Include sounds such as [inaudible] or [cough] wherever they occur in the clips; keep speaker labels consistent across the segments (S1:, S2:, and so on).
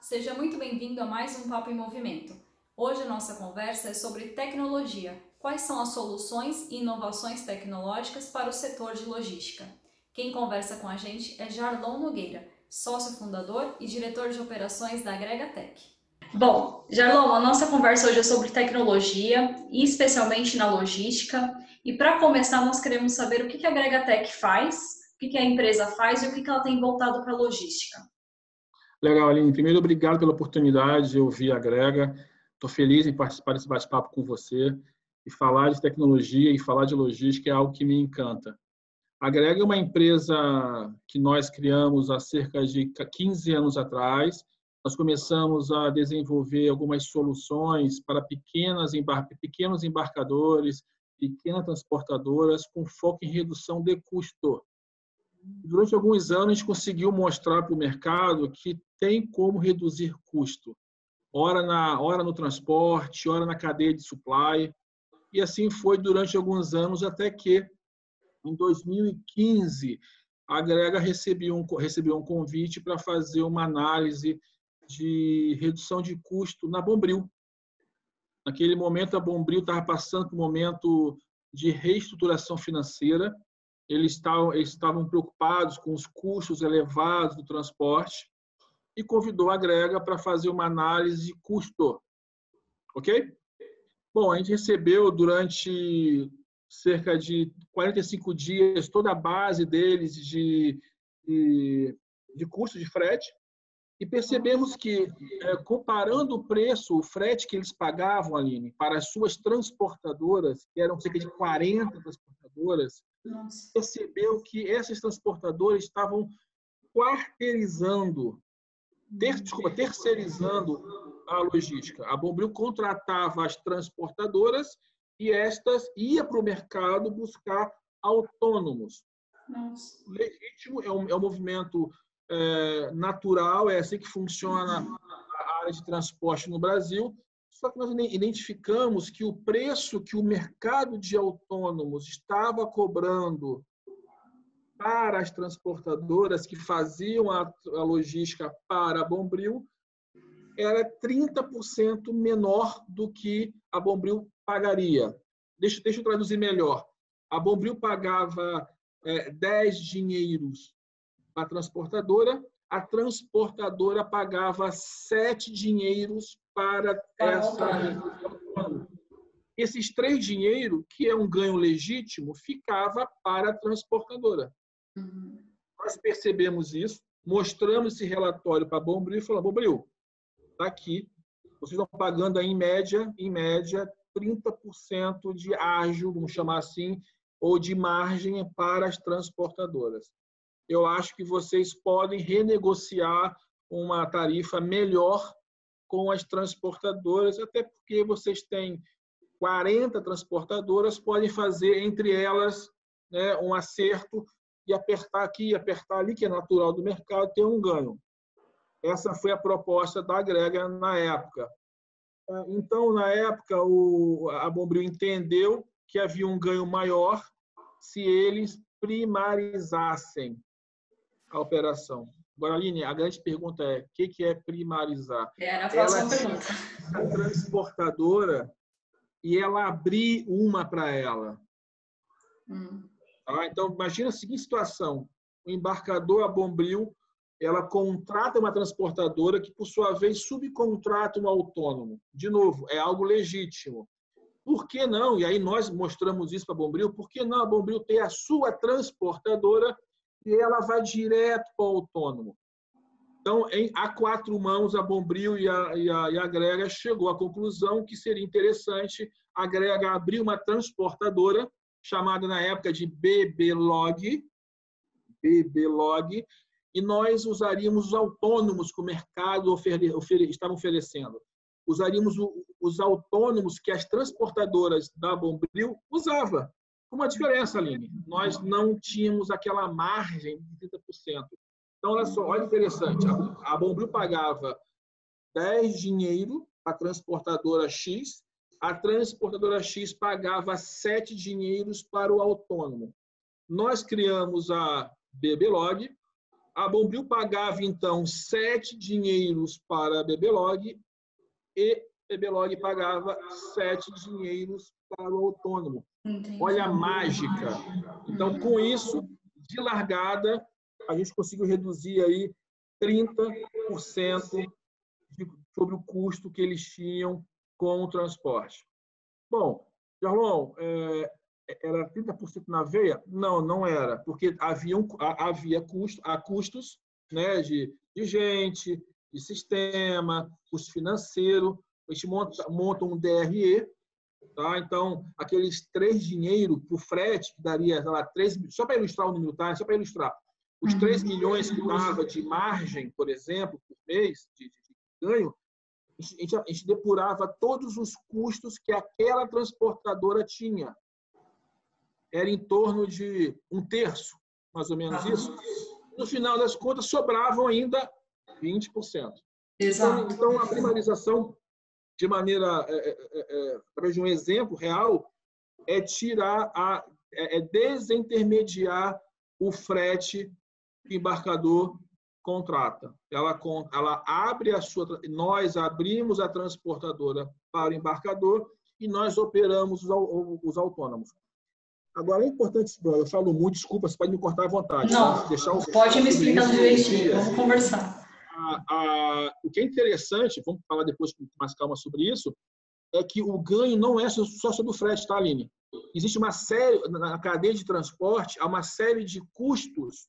S1: Seja muito bem-vindo a mais um Papo em Movimento. Hoje a nossa conversa é sobre tecnologia. Quais são as soluções e inovações tecnológicas para o setor de logística? Quem conversa com a gente é Jarlon Nogueira, sócio fundador e diretor de operações da Agrega Tech. Bom, Jarlon, a nossa conversa hoje é sobre tecnologia, e especialmente na logística. E para começar, nós queremos saber o que a Agrega Tech faz, o que a empresa faz e o que ela tem voltado para a logística.
S2: Legal, Aline. Primeiro, obrigado pela oportunidade de ouvir a Grega. Estou feliz em participar desse bate-papo com você. E falar de tecnologia e falar de logística é algo que me encanta. A Grega é uma empresa que nós criamos há cerca de 15 anos atrás. Nós começamos a desenvolver algumas soluções para pequenas embar pequenos embarcadores, pequenas transportadoras, com foco em redução de custo durante alguns anos, a gente conseguiu mostrar para o mercado que tem como reduzir custo, ora, na, ora no transporte, ora na cadeia de supply. E assim foi durante alguns anos, até que, em 2015, a Grega recebeu um, recebeu um convite para fazer uma análise de redução de custo na Bombril. Naquele momento, a Bombril estava passando por um momento de reestruturação financeira eles estavam, eles estavam preocupados com os custos elevados do transporte e convidou a Grega para fazer uma análise de custo. Ok? Bom, a gente recebeu durante cerca de 45 dias toda a base deles de, de, de custo de frete. E percebemos que, é, comparando o preço, o frete que eles pagavam, Aline, para as suas transportadoras, que eram cerca de 40 transportadoras, percebeu que essas transportadoras estavam quarteirizando, ter, desculpa, terceirizando a logística. A Bombril contratava as transportadoras e estas ia para o mercado buscar autônomos. Nossa. Legítimo é um, é um movimento é, natural, é assim que funciona a área de transporte no Brasil. Só que nós identificamos que o preço que o mercado de autônomos estava cobrando para as transportadoras que faziam a, a logística para a Bombril era 30% menor do que a Bombril pagaria. Deixa, deixa eu traduzir melhor. A Bombril pagava é, 10 dinheiros para a transportadora, a transportadora pagava 7 dinheiros para essa esses três dinheiro, que é um ganho legítimo, ficava para a transportadora. Uhum. Nós percebemos isso, mostramos esse relatório para a Bombril e falamos, Bombril, está aqui, vocês estão pagando aí, em média, em média, 30% de ágio, vamos chamar assim, ou de margem para as transportadoras. Eu acho que vocês podem renegociar uma tarifa melhor com as transportadoras, até porque vocês têm 40 transportadoras, podem fazer entre elas né, um acerto e apertar aqui, apertar ali, que é natural do mercado, ter um ganho. Essa foi a proposta da Grega na época. Então, na época, o, a Bombril entendeu que havia um ganho maior se eles primarizassem a operação. Agora, Aline, a grande pergunta é: o que é primarizar?
S1: É a próxima pergunta.
S2: A transportadora e ela abrir uma para ela. Hum. Ah, então, imagina a seguinte situação: o embarcador, a Bombril, ela contrata uma transportadora que, por sua vez, subcontrata um autônomo. De novo, é algo legítimo. Por que não? E aí nós mostramos isso para a Bombril. Por que não a Bombril ter a sua transportadora e ela vai direto para o autônomo. Então, em, a quatro mãos, a Bombril e a, e, a, e a Grega chegou à conclusão que seria interessante a Grega abrir uma transportadora, chamada na época de BBlog, BBlog, e nós usaríamos os autônomos que o mercado ofere, ofere, estava oferecendo. Usaríamos o, os autônomos que as transportadoras da Bombril usavam. Uma diferença, Aline. Nós não tínhamos aquela margem de 30%. Então, olha só, olha interessante. A, a Bombril pagava 10 dinheiro para a transportadora X, a transportadora X pagava 7 dinheiros para o autônomo. Nós criamos a BBlog, a Bombril pagava, então, 7 dinheiros para a BBlog e a BBlog pagava 7 dinheiros para o autônomo. Entendi. Olha a mágica. Então, com isso, de largada, a gente conseguiu reduzir aí 30% de, sobre o custo que eles tinham com o transporte. Bom, Jarlon, é, era 30% na veia? Não, não era, porque havia, um, havia custo, há custos né, de, de gente, de sistema, custo financeiro. A gente monta, monta um DRE, tá? então, aqueles três dinheiro por frete, que daria, lá, três, só para ilustrar o número, tá? só para ilustrar, os 3 uhum. milhões que dava de margem, por exemplo, por mês, de, de ganho, a gente, a gente depurava todos os custos que aquela transportadora tinha. Era em torno de um terço, mais ou menos isso. No final das contas, sobravam ainda 20%. Exato. Então, então a primarização, de maneira, é, é, é, através de um exemplo real, é tirar a, é, é desintermediar o frete que o embarcador contrata. Ela, ela abre a sua. Nós abrimos a transportadora para o embarcador e nós operamos os, os autônomos. Agora é importante, eu falo muito, desculpa, você pode me cortar à vontade.
S1: Não,
S2: tá?
S1: deixar o, pode me explicar direitinho, vamos conversar.
S2: A, a, o que é interessante, vamos falar depois com mais calma sobre isso, é que o ganho não é só sobre o frete, tá, Aline? Existe uma série, na cadeia de transporte, há uma série de custos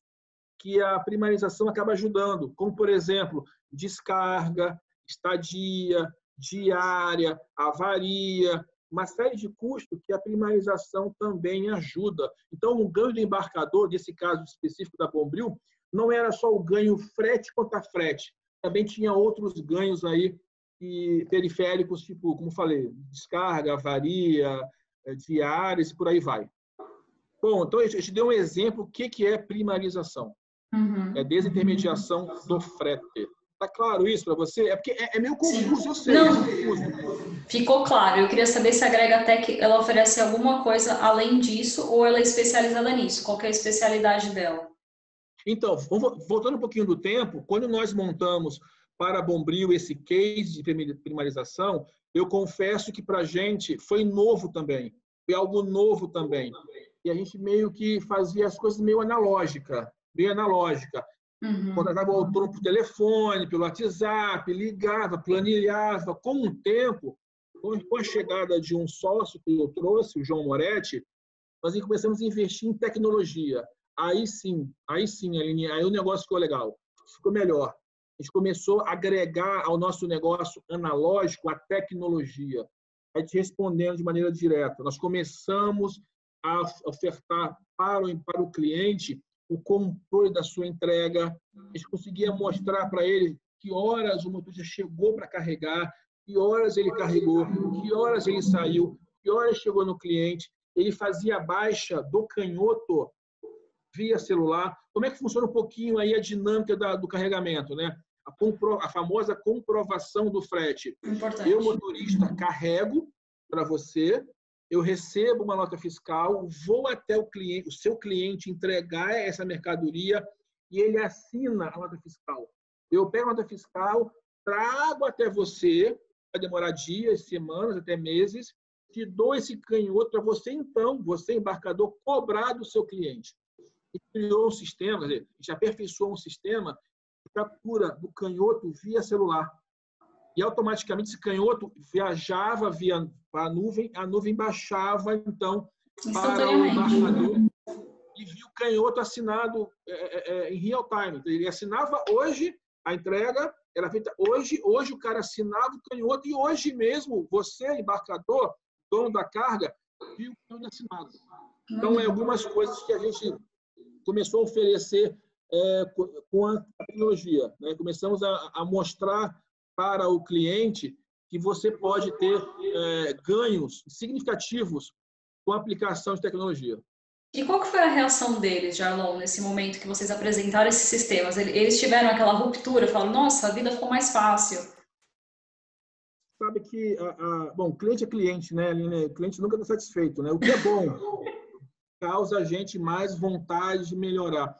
S2: que a primarização acaba ajudando, como, por exemplo, descarga, estadia, diária, avaria, uma série de custos que a primarização também ajuda. Então, o ganho do embarcador, nesse caso específico da Bombril, não era só o ganho frete contra frete, também tinha outros ganhos aí e periféricos, tipo, como falei, descarga, avaria, eh, diárias e por aí vai. Bom, então eu te dei um exemplo o que é primarização. Uhum. É desintermediação do frete. Tá claro isso para você? É porque é, é meio confuso, eu sei.
S1: Não,
S2: é.
S1: Ficou claro. Eu queria saber se a Gregatec ela oferece alguma coisa além disso ou ela é especializada nisso. Qual é a especialidade dela?
S2: Então, voltando um pouquinho do tempo, quando nós montamos para Bombril esse case de primarização, eu confesso que para a gente foi novo também. Foi algo novo também. E a gente meio que fazia as coisas meio analógica bem analógica. Uhum. Contratava o autônomo por telefone, pelo WhatsApp, ligava, planilhava. Com o tempo, com a chegada de um sócio que eu trouxe, o João Moretti, nós começamos a investir em tecnologia. Aí sim, aí sim, Aline, aí o negócio ficou legal, ficou melhor. A gente começou a agregar ao nosso negócio analógico a tecnologia. A gente respondendo de maneira direta. Nós começamos a ofertar para o, para o cliente o controle da sua entrega. A gente conseguia mostrar para ele que horas o motorista chegou para carregar, que horas ele carregou, que horas ele saiu, que horas chegou no cliente. Ele fazia a baixa do canhoto via celular. Como é que funciona um pouquinho aí a dinâmica da, do carregamento, né? A, compro, a famosa comprovação do frete. Importante. Eu, motorista, carrego para você, eu recebo uma nota fiscal, vou até o cliente, o seu cliente entregar essa mercadoria e ele assina a nota fiscal. Eu pego a nota fiscal, trago até você, vai demorar dias, semanas, até meses, te dou esse canhoto para você, então, você, embarcador, cobrar do seu cliente. E criou um sistema, quer dizer, aperfeiçoou um sistema de captura do canhoto via celular e automaticamente esse canhoto viajava via a nuvem, a nuvem baixava então para o embarcador e viu o canhoto assinado é, é, é, em real time. Então, ele assinava hoje a entrega, era feita hoje, hoje o cara assinava o canhoto e hoje mesmo você, embarcador, dono da carga, viu o canhoto assinado. Então, é algumas coisas que a gente começou a oferecer é, com a tecnologia. Né? Começamos a, a mostrar para o cliente que você pode ter é, ganhos significativos com a aplicação de tecnologia.
S1: E qual que foi a reação deles, Jarlon, nesse momento que vocês apresentaram esses sistemas? Eles tiveram aquela ruptura, falaram, nossa, a vida ficou mais fácil.
S2: Sabe que, a, a, bom, cliente é cliente, né, Aline? Cliente nunca está satisfeito, né? O que é bom [laughs] causa a gente mais vontade de melhorar.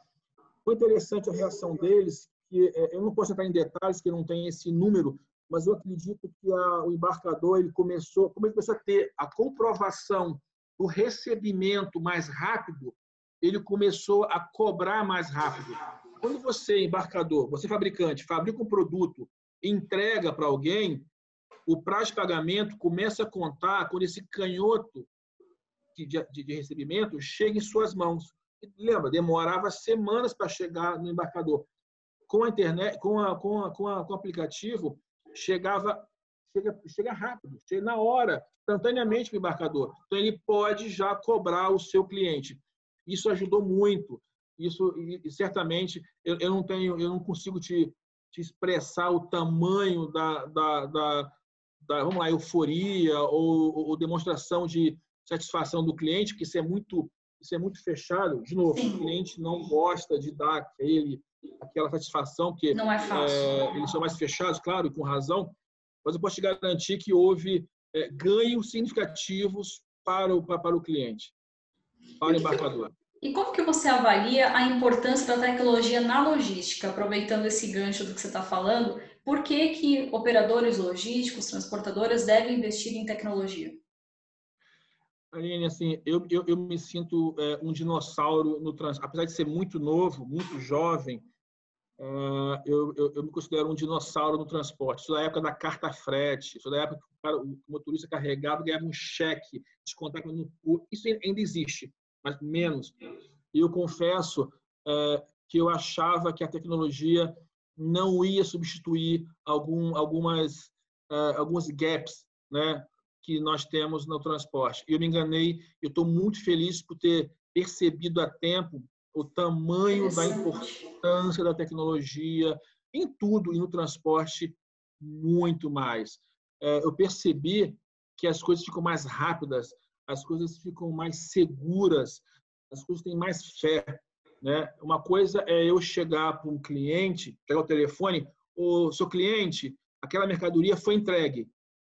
S2: Foi interessante a reação deles, que é, eu não posso entrar em detalhes, que não tem esse número, mas eu acredito que a, o embarcador ele começou, como ele começou a ter a comprovação do recebimento mais rápido, ele começou a cobrar mais rápido. Quando você, embarcador, você fabricante, fabrica um produto, entrega para alguém, o prazo de pagamento começa a contar quando esse canhoto de, de, de recebimento chega em suas mãos. Lembra, demorava semanas para chegar no embarcador. Com a internet, com, a, com, a, com, a, com o aplicativo, chegava chega, chega rápido, chega na hora, instantaneamente para o embarcador. Então, ele pode já cobrar o seu cliente. Isso ajudou muito. Isso, e, certamente, eu, eu, não tenho, eu não consigo te, te expressar o tamanho da, da, da, da vamos lá, euforia ou, ou, demonstração de satisfação do cliente, que isso é muito, isso é muito fechado. De novo, o cliente não gosta de dar aquele, aquela satisfação, porque
S1: não é fácil.
S2: É, eles são mais fechados, claro, e com razão, mas eu posso te garantir que houve é, ganhos significativos para o, para o cliente, para o embarcador.
S1: E como que você avalia a importância da tecnologia na logística, aproveitando esse gancho do que você está falando? Por que, que operadores logísticos, transportadoras devem investir em tecnologia?
S2: Aline, assim, eu, eu, eu me sinto é, um dinossauro no transporte. Apesar de ser muito novo, muito jovem, é, eu, eu, eu, me considero um dinossauro no transporte. Isso da época da carta frete, isso da época que o, cara, o motorista carregava ganhava um cheque, descontava no Isso ainda existe, mas menos. E eu confesso é, que eu achava que a tecnologia não ia substituir algum, algumas, é, alguns gaps né, que nós temos no transporte. Eu me enganei, eu estou muito feliz por ter percebido a tempo o tamanho da importância da tecnologia em tudo e no transporte muito mais. É, eu percebi que as coisas ficam mais rápidas, as coisas ficam mais seguras, as coisas têm mais fé. Né? Uma coisa é eu chegar para um cliente, pegar o telefone, o seu cliente, aquela mercadoria foi entregue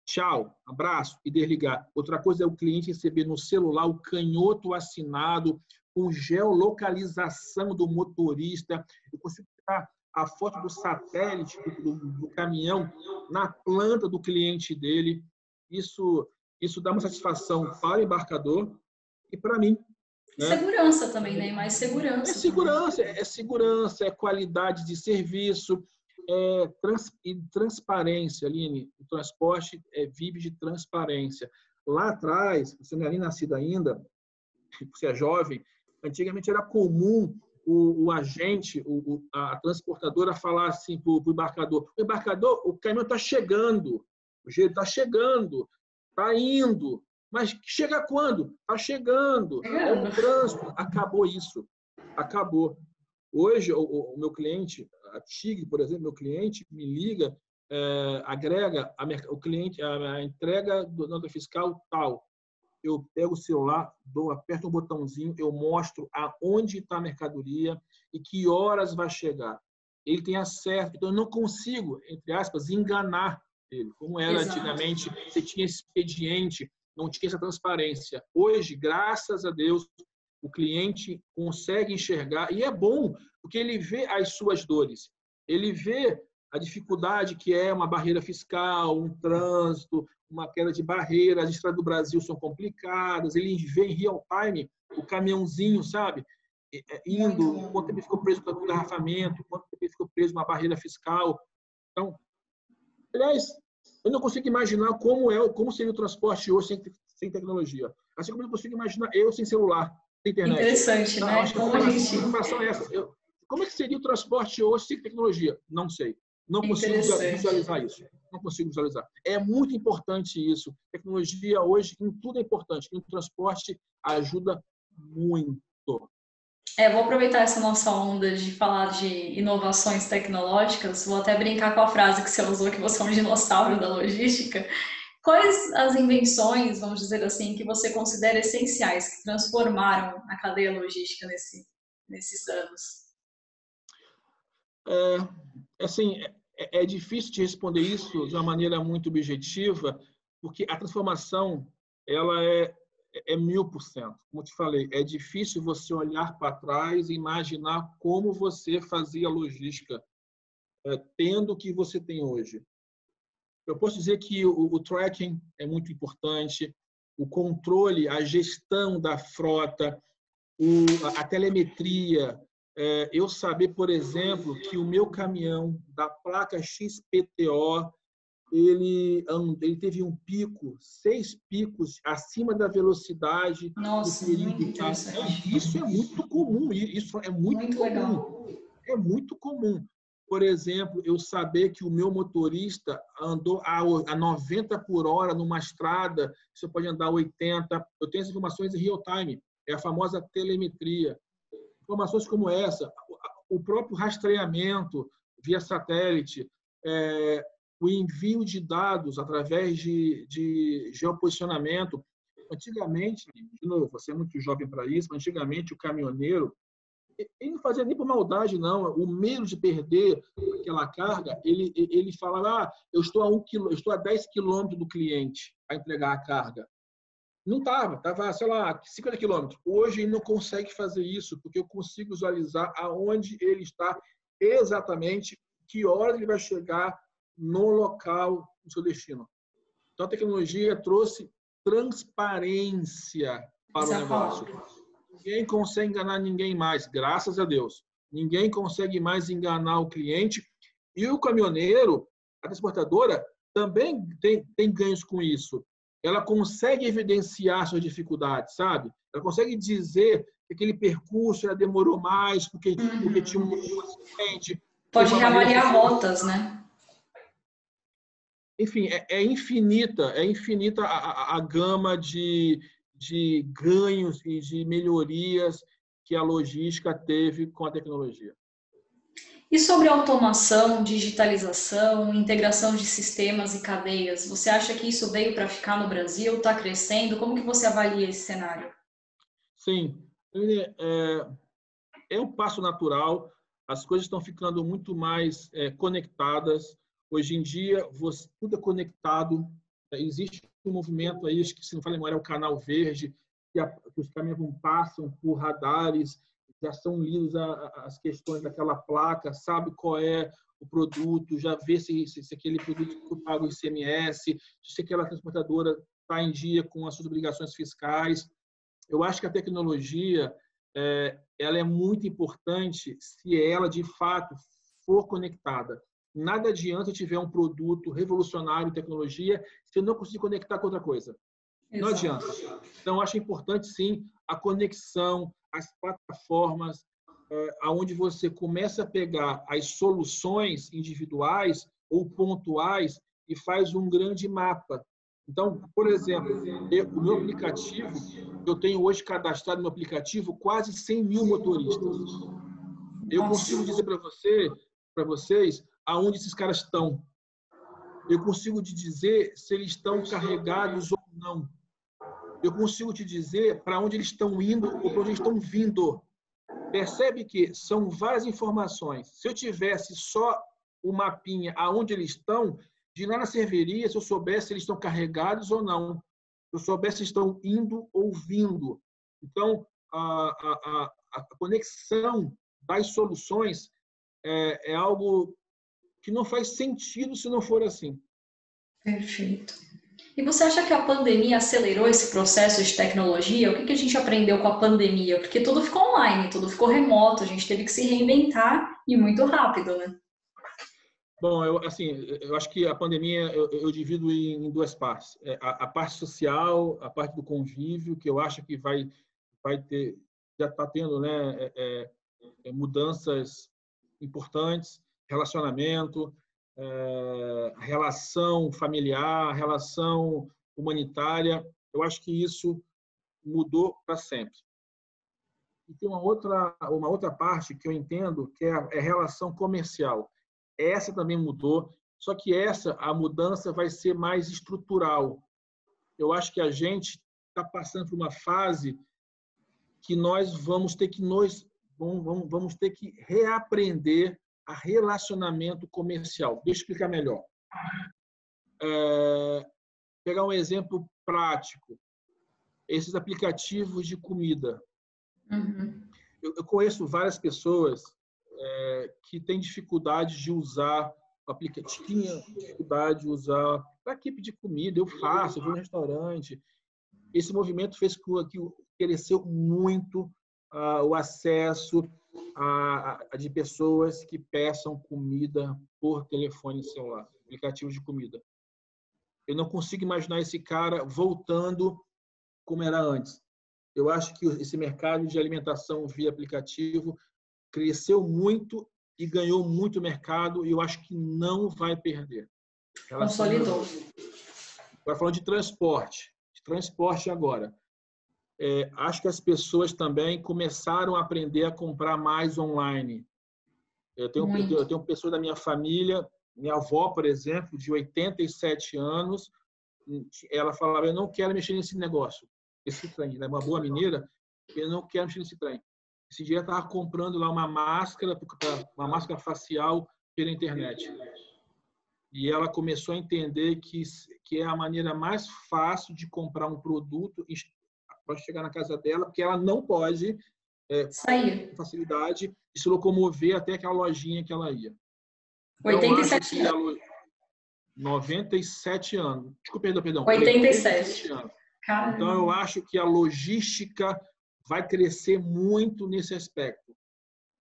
S2: tchau, abraço e desligar. Outra coisa é o cliente receber no celular o canhoto assinado com geolocalização do motorista. Eu consigo tirar a foto do satélite do, do, do caminhão na planta do cliente dele. Isso, isso dá uma satisfação para o embarcador e para mim.
S1: Né? Segurança também, né? Mais segurança.
S2: É segurança, é segurança, é qualidade de serviço, é, trans, e transparência, Aline. O transporte é, vive de transparência. Lá atrás, você não é nem nascido ainda, você é jovem, antigamente era comum o, o agente, o, a transportadora falar assim para o embarcador, o embarcador, o caminhão está chegando, o jeito está chegando, está indo, mas chega quando? Está chegando, é o trânsito, acabou isso, acabou. Hoje, o, o meu cliente, a TIG, por exemplo, meu cliente me liga, é, agrega a, o cliente, a, a entrega do nota fiscal tal. Eu pego o celular, dou, aperto um botãozinho, eu mostro aonde está a mercadoria e que horas vai chegar. Ele tem acesso, então eu não consigo, entre aspas, enganar ele. Como era Exato. antigamente, você tinha expediente, não tinha essa transparência. Hoje, graças a Deus, o cliente consegue enxergar, e é bom, porque ele vê as suas dores, ele vê a dificuldade que é uma barreira fiscal, um trânsito, uma queda de barreira, as estradas do Brasil são complicadas, ele vê em real time o caminhãozinho, sabe? É, indo, quanto tempo ficou preso com o engarrafamento, quanto tempo ficou preso uma barreira fiscal. Então, aliás, eu não consigo imaginar como é, como seria o transporte hoje sem, sem tecnologia. Assim como eu não consigo imaginar eu sem celular internet.
S1: Interessante, né? Acho como, a gente...
S2: é essa. Eu, como é que seria o transporte hoje sem tecnologia? Não sei. Não consigo visualizar isso. Não consigo visualizar. É muito importante isso. Tecnologia hoje em tudo é importante. No transporte ajuda muito.
S1: É, vou aproveitar essa nossa onda de falar de inovações tecnológicas. Vou até brincar com a frase que você usou, que você é um dinossauro da logística Quais as invenções, vamos dizer assim, que você considera essenciais, que transformaram a cadeia logística nesse, nesses anos?
S2: É, assim, é, é difícil de responder isso de uma maneira muito objetiva, porque a transformação ela é, é mil por cento. Como te falei, é difícil você olhar para trás e imaginar como você fazia logística, é, tendo o que você tem hoje. Eu posso dizer que o, o tracking é muito importante, o controle, a gestão da frota, o, a telemetria, é, eu saber, por exemplo, que o meu caminhão da placa XPTO ele, ele teve um pico, seis picos acima da velocidade.
S1: Nossa, muito
S2: Isso é muito comum, isso é muito, muito comum. Legal. É muito comum por exemplo, eu saber que o meu motorista andou a 90 por hora numa estrada, você pode andar a 80. Eu tenho essas informações em real time, é a famosa telemetria. Informações como essa, o próprio rastreamento via satélite, é, o envio de dados através de, de geoposicionamento. Antigamente, de novo, você é muito jovem para isso, mas antigamente o caminhoneiro ele não fazia nem por maldade, não. O medo de perder aquela carga, ele, ele falava, ah, eu estou a, um quilô, estou a 10 quilômetros do cliente para entregar a carga. Não estava, estava, sei lá, 50 quilômetros. Hoje ele não consegue fazer isso, porque eu consigo visualizar aonde ele está exatamente, que hora ele vai chegar no local do seu destino. Então, a tecnologia trouxe transparência para o negócio ninguém consegue enganar ninguém mais, graças a Deus. Ninguém consegue mais enganar o cliente. E o caminhoneiro, a transportadora, também tem, tem ganhos com isso. Ela consegue evidenciar suas dificuldades, sabe? Ela consegue dizer que aquele percurso já demorou mais porque, uhum. porque tinha um acidente.
S1: Pode reavaliar rotas, né?
S2: Enfim, é, é infinita, é infinita a, a, a gama de, de ganhos e de melhorias que a logística teve com a tecnologia.
S1: E sobre automação, digitalização, integração de sistemas e cadeias, você acha que isso veio para ficar no Brasil? Está crescendo? Como que você avalia esse cenário?
S2: Sim, é, é um passo natural. As coisas estão ficando muito mais é, conectadas. Hoje em dia, você, tudo é conectado. Existe um movimento aí, acho que se não falei memória, é o Canal Verde, que, a, que os caminhões passam por radares, já são lidos as questões daquela placa, sabe qual é o produto, já vê se, se, se aquele produto paga o ICMS, se aquela transportadora está em dia com as suas obrigações fiscais. Eu acho que a tecnologia é, ela é muito importante se ela, de fato, for conectada nada adianta tiver um produto revolucionário tecnologia se eu não conseguir conectar com outra coisa. Exato. Não adianta. Então, acho importante, sim, a conexão, as plataformas, é, aonde você começa a pegar as soluções individuais ou pontuais e faz um grande mapa. Então, por exemplo, eu, o meu aplicativo, eu tenho hoje cadastrado no aplicativo quase 100 mil motoristas. Eu consigo dizer para você, para vocês, aonde esses caras estão. Eu consigo te dizer se eles estão carregados ou não. Eu consigo te dizer para onde eles estão indo ou para onde eles estão vindo. Percebe que são várias informações. Se eu tivesse só o mapinha aonde eles estão, de nada serviria se eu soubesse se eles estão carregados ou não. Se eu soubesse se estão indo ou vindo. Então, a, a, a, a conexão das soluções é, é algo que não faz sentido se não for assim.
S1: Perfeito. E você acha que a pandemia acelerou esse processo de tecnologia? O que, que a gente aprendeu com a pandemia? Porque tudo ficou online, tudo ficou remoto, a gente teve que se reinventar e muito rápido, né?
S2: Bom, eu, assim, eu acho que a pandemia eu, eu divido em, duas partes. É, a, a, parte social, a parte do convívio, que eu acho que vai, vai ter, já está tendo né, é, é, é, mudanças importantes relacionamento, é, relação familiar, relação humanitária. Eu acho que isso mudou para sempre. E tem uma outra, uma outra parte que eu entendo que é a, é relação comercial. Essa também mudou. Só que essa, a mudança vai ser mais estrutural. Eu acho que a gente está passando por uma fase que nós vamos ter que nós vamos, vamos ter que reaprender a relacionamento comercial. Deixa eu explicar melhor. É, pegar um exemplo prático. Esses aplicativos de comida. Uhum. Eu, eu, conheço várias pessoas é, que têm dificuldade de usar o aplicativo, tinha dificuldade de usar para equipe de comida. Eu faço, eu vou no restaurante. Esse movimento fez com que cresceu muito uh, o acesso a, a, de pessoas que peçam comida por telefone celular, aplicativo de comida. Eu não consigo imaginar esse cara voltando como era antes. Eu acho que esse mercado de alimentação via aplicativo cresceu muito e ganhou muito mercado e eu acho que não vai perder.
S1: Consolidou.
S2: Agora falando de transporte, de transporte agora. É, acho que as pessoas também começaram a aprender a comprar mais online. Eu tenho, eu tenho pessoas da minha família minha avó, por exemplo, de 87 anos, ela falava: Eu não quero mexer nesse negócio, esse trem. Ela é uma boa mineira, eu não quero mexer nesse trem. Esse dia estava comprando lá uma máscara, uma máscara facial pela internet. E ela começou a entender que, que é a maneira mais fácil de comprar um produto para chegar na casa dela, porque ela não pode
S1: é, sair
S2: com facilidade e se locomover até aquela lojinha que ela ia.
S1: 87 anos.
S2: 97 anos. Desculpa, perdão, perdão.
S1: 87. 87
S2: anos. Então, eu acho que a logística vai crescer muito nesse aspecto.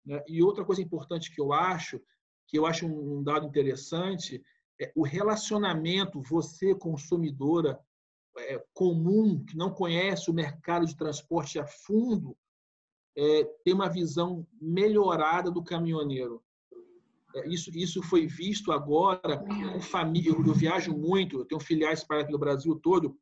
S2: Né? E outra coisa importante que eu acho, que eu acho um dado interessante, é o relacionamento, você, consumidora comum, que não conhece o mercado de transporte a fundo, é, tem uma visão melhorada do caminhoneiro. É, isso, isso foi visto agora com família. Eu, eu viajo muito, eu tenho filiais espalhadas pelo Brasil todo,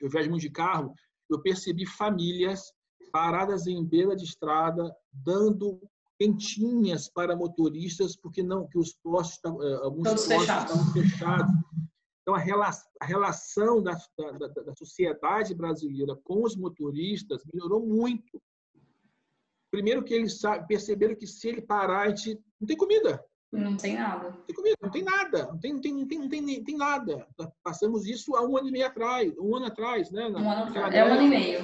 S2: eu viajo muito de carro. Eu percebi famílias paradas em beira de estrada, dando quentinhas para motoristas, porque não que os postos, é, alguns
S1: Todos
S2: postos
S1: fechados.
S2: estavam fechados. Então, a relação, da, da, da, sociedade brasileira com os motoristas melhorou muito. Primeiro que eles perceberam que se ele parar, a gente não tem comida.
S1: Não tem nada.
S2: Não tem comida, não tem nada, não tem, não tem, não tem, não tem, não tem nada. Passamos isso há um ano e meio atrás, um ano atrás, né?
S1: Um ano atrás. É um ano e meio,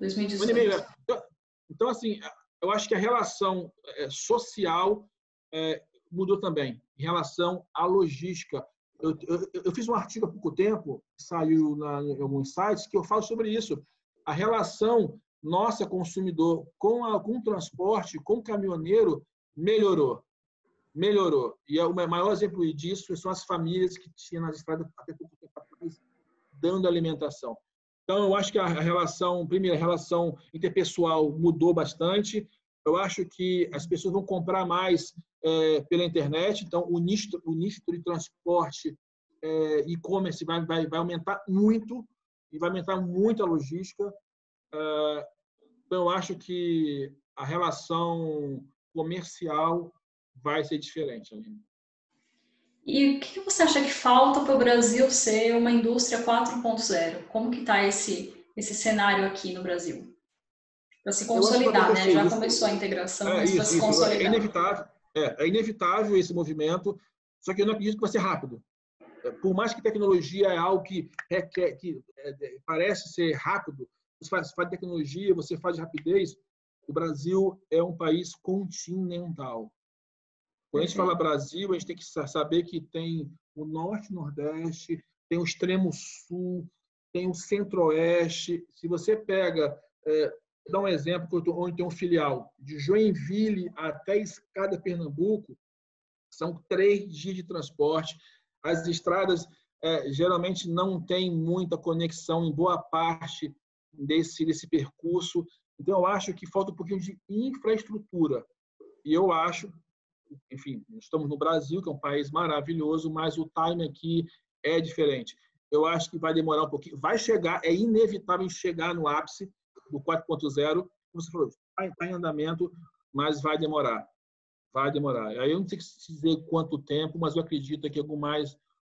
S1: 2018. Um ano e meio. É.
S2: Então, então, assim, eu acho que a relação é, social é, mudou também em relação à logística. Eu, eu, eu, fiz um artigo há pouco tempo, saiu na, em alguns sites, que eu falo sobre isso. A relação nossa consumidor com, a, com o transporte, com caminhoneiro, melhorou melhorou. E é o maior exemplo disso são as famílias que tinham nas estradas até pouco tempo atrás, dando alimentação. Então, eu acho que a relação, primeiro, a relação interpessoal mudou bastante. Eu acho que as pessoas vão comprar mais é, pela internet. Então, o nicho, o nicho de transporte é, e-commerce vai, vai, vai aumentar muito e vai aumentar muito a logística. É, então, eu acho que a relação comercial vai ser diferente.
S1: E o que você acha que falta para o Brasil ser uma indústria 4.0? Como que está esse, esse cenário aqui no Brasil? Para se consolidar, né? Já começou a integração, é, mas para se é consolidar.
S2: É inevitável, é, é, inevitável esse movimento, só que eu não acredito que vai ser rápido. É, por mais que tecnologia é algo que, requer, que é, parece ser rápido, você faz, faz tecnologia, você faz rapidez, o Brasil é um país continental. Quando a gente fala Brasil, a gente tem que saber que tem o norte, nordeste, tem o extremo sul, tem o centro-oeste. Se você pega, é, dá um exemplo, onde tem um filial, de Joinville até Escada, Pernambuco, são três dias de transporte. As estradas é, geralmente não têm muita conexão em boa parte desse, desse percurso. Então, eu acho que falta um pouquinho de infraestrutura. E eu acho enfim, estamos no Brasil, que é um país maravilhoso, mas o time aqui é diferente. Eu acho que vai demorar um pouquinho. Vai chegar, é inevitável chegar no ápice do 4.0. Como você falou, está em andamento, mas vai demorar. vai demorar. Aí eu não sei dizer quanto tempo, mas eu acredito que algum mais,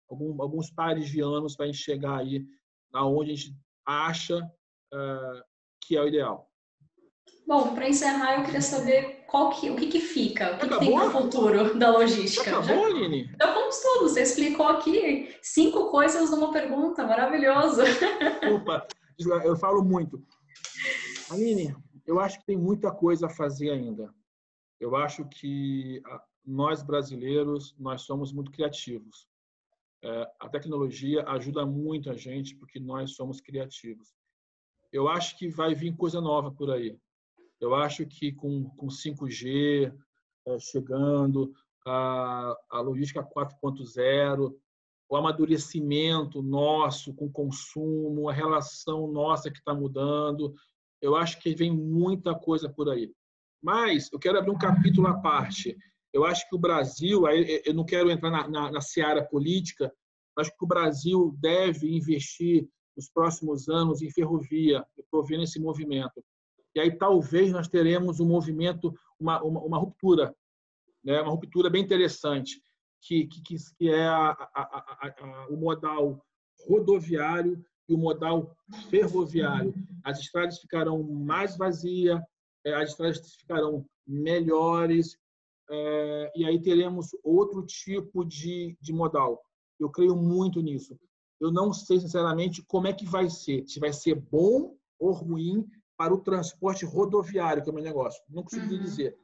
S2: algum, alguns pares de anos para a gente chegar aí aonde a gente acha uh, que é o ideal.
S1: Bom, para encerrar, eu queria saber qual que, o que, que fica, o que, que tem no futuro da logística.
S2: Já acabou, Aline?
S1: Já fomos tudo. Você explicou aqui cinco coisas numa pergunta, maravilhoso.
S2: Desculpa, eu falo muito. Aline, eu acho que tem muita coisa a fazer ainda. Eu acho que nós brasileiros, nós somos muito criativos. É, a tecnologia ajuda muito a gente porque nós somos criativos. Eu acho que vai vir coisa nova por aí. Eu acho que com, com 5G é, chegando, a, a logística 4.0, o amadurecimento nosso com o consumo, a relação nossa que está mudando, eu acho que vem muita coisa por aí. Mas eu quero abrir um capítulo à parte. Eu acho que o Brasil, eu não quero entrar na, na, na seara política, acho que o Brasil deve investir nos próximos anos em ferrovia. Estou vendo esse movimento. E aí talvez nós teremos um movimento, uma, uma, uma ruptura, né? uma ruptura bem interessante, que, que, que é a, a, a, o modal rodoviário e o modal ferroviário. As estradas ficarão mais vazias, é, as estradas ficarão melhores, é, e aí teremos outro tipo de, de modal. Eu creio muito nisso. Eu não sei, sinceramente, como é que vai ser. Se vai ser bom ou ruim para o transporte rodoviário, que é o meu negócio. Não consigo uhum. dizer.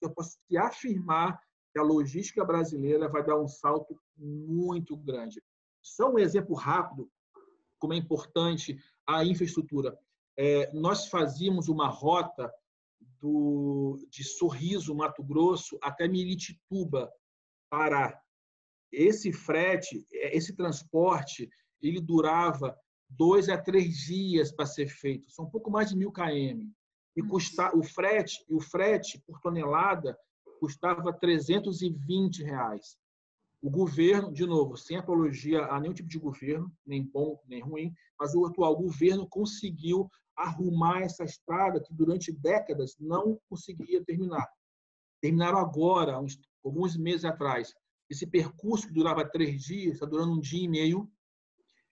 S2: Eu posso te afirmar que a logística brasileira vai dar um salto muito grande. Só um exemplo rápido, como é importante a infraestrutura. É, nós fazíamos uma rota do, de Sorriso, Mato Grosso, até Miritituba, Pará. Esse frete, é, esse transporte, ele durava dois a três dias para ser feito. São um pouco mais de mil km. E custa, o frete, o frete por tonelada custava 320 reais. O governo, de novo, sem apologia a nenhum tipo de governo, nem bom nem ruim, mas o atual governo conseguiu arrumar essa estrada que durante décadas não conseguia terminar. Terminaram agora, uns, alguns meses atrás. Esse percurso que durava três dias, está durando um dia e meio,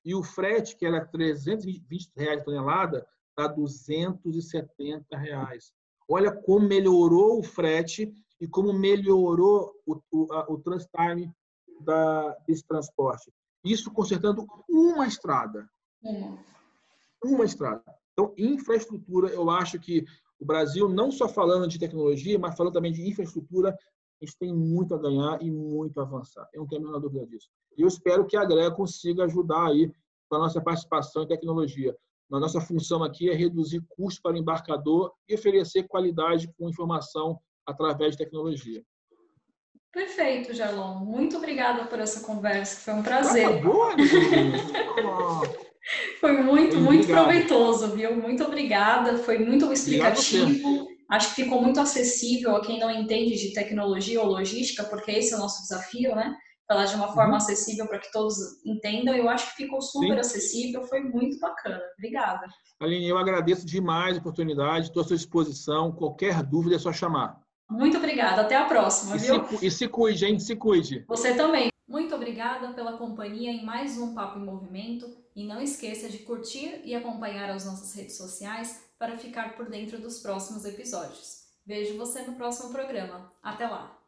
S2: e o frete, que era 320 reais a tonelada, está 270 reais. Olha como melhorou o frete e como melhorou o, o, o transtime da, desse transporte. Isso consertando uma estrada. Uma estrada. Então, infraestrutura, eu acho que o Brasil, não só falando de tecnologia, mas falando também de infraestrutura, a gente tem muito a ganhar e muito a avançar. Eu não tenho a menor dúvida disso. E eu espero que a GREA consiga ajudar aí com a nossa participação em tecnologia. A nossa função aqui é reduzir custos para o embarcador e oferecer qualidade com informação através de tecnologia.
S1: Perfeito, Jalon. Muito obrigada por essa conversa. Foi um prazer.
S2: Acabou,
S1: Foi muito, muito proveitoso, viu? Muito obrigada. Foi muito explicativo. Acho que ficou muito acessível a quem não entende de tecnologia ou logística, porque esse é o nosso desafio, né? Falar de uma forma uhum. acessível para que todos entendam. Eu acho que ficou super Sim. acessível, foi muito bacana. Obrigada.
S2: Aline, eu agradeço demais a oportunidade, estou à sua disposição. Qualquer dúvida é só chamar.
S1: Muito obrigada. Até a próxima,
S2: e
S1: viu?
S2: Se, e se cuide, hein? Se cuide.
S1: Você também. Muito obrigada pela companhia em mais um Papo em Movimento e não esqueça de curtir e acompanhar as nossas redes sociais para ficar por dentro dos próximos episódios. Vejo você no próximo programa. Até lá!